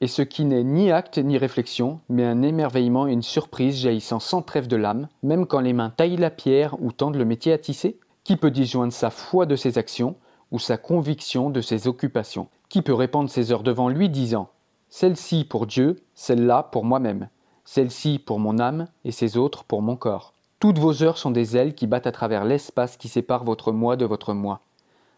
et ce qui n'est ni acte ni réflexion, mais un émerveillement et une surprise jaillissant sans trêve de l'âme, même quand les mains taillent la pierre ou tendent le métier à tisser Qui peut disjoindre sa foi de ses actions ou sa conviction de ses occupations? Qui peut répandre ses heures devant lui disant Celle-ci pour Dieu, celle-là pour moi-même, celle-ci pour mon âme et ces autres pour mon corps Toutes vos heures sont des ailes qui battent à travers l'espace qui sépare votre moi de votre moi.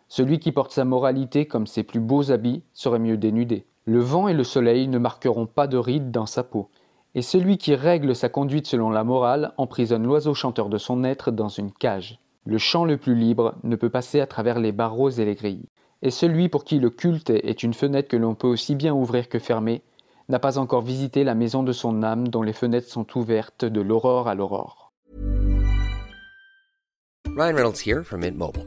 Celui qui porte sa moralité comme ses plus beaux habits serait mieux dénudé. Le vent et le soleil ne marqueront pas de rides dans sa peau, et celui qui règle sa conduite selon la morale emprisonne l'oiseau chanteur de son être dans une cage. Le chant le plus libre ne peut passer à travers les barreaux et les grilles. Et celui pour qui le culte est une fenêtre que l'on peut aussi bien ouvrir que fermer, n'a pas encore visité la maison de son âme dont les fenêtres sont ouvertes de l'aurore à l'aurore. Ryan Reynolds here from Mint Mobile.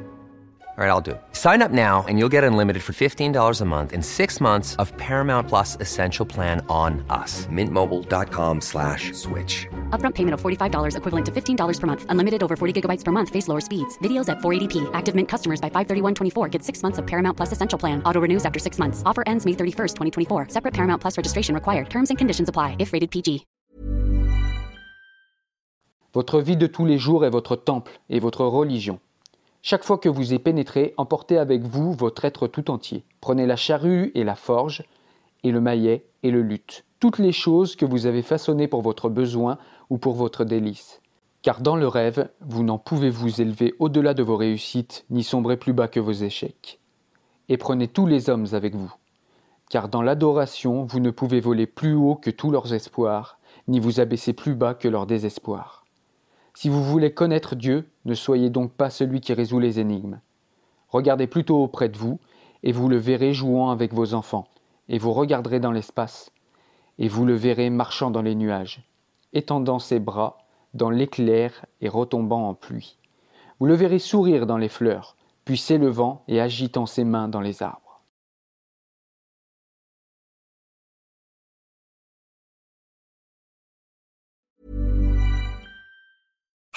All right, I'll do it. Sign up now and you'll get unlimited for $15 a month in six months of Paramount Plus Essential Plan on us. Mintmobile.com slash switch. Upfront payment of $45 equivalent to $15 per month. Unlimited over 40 gigabytes per month. Face lower speeds. Videos at 480p. Active Mint customers by 531.24 get six months of Paramount Plus Essential Plan. Auto renews after six months. Offer ends May 31st, 2024. Separate Paramount Plus registration required. Terms and conditions apply if rated PG. Votre vie de tous les jours est votre temple et votre religion. Chaque fois que vous y pénétrez, emportez avec vous votre être tout entier. Prenez la charrue et la forge, et le maillet et le luth, toutes les choses que vous avez façonnées pour votre besoin ou pour votre délice. Car dans le rêve, vous n'en pouvez vous élever au-delà de vos réussites, ni sombrer plus bas que vos échecs. Et prenez tous les hommes avec vous. Car dans l'adoration, vous ne pouvez voler plus haut que tous leurs espoirs, ni vous abaisser plus bas que leur désespoir. Si vous voulez connaître Dieu, ne soyez donc pas celui qui résout les énigmes. Regardez plutôt auprès de vous, et vous le verrez jouant avec vos enfants, et vous regarderez dans l'espace, et vous le verrez marchant dans les nuages, étendant ses bras dans l'éclair et retombant en pluie. Vous le verrez sourire dans les fleurs, puis s'élevant et agitant ses mains dans les arbres.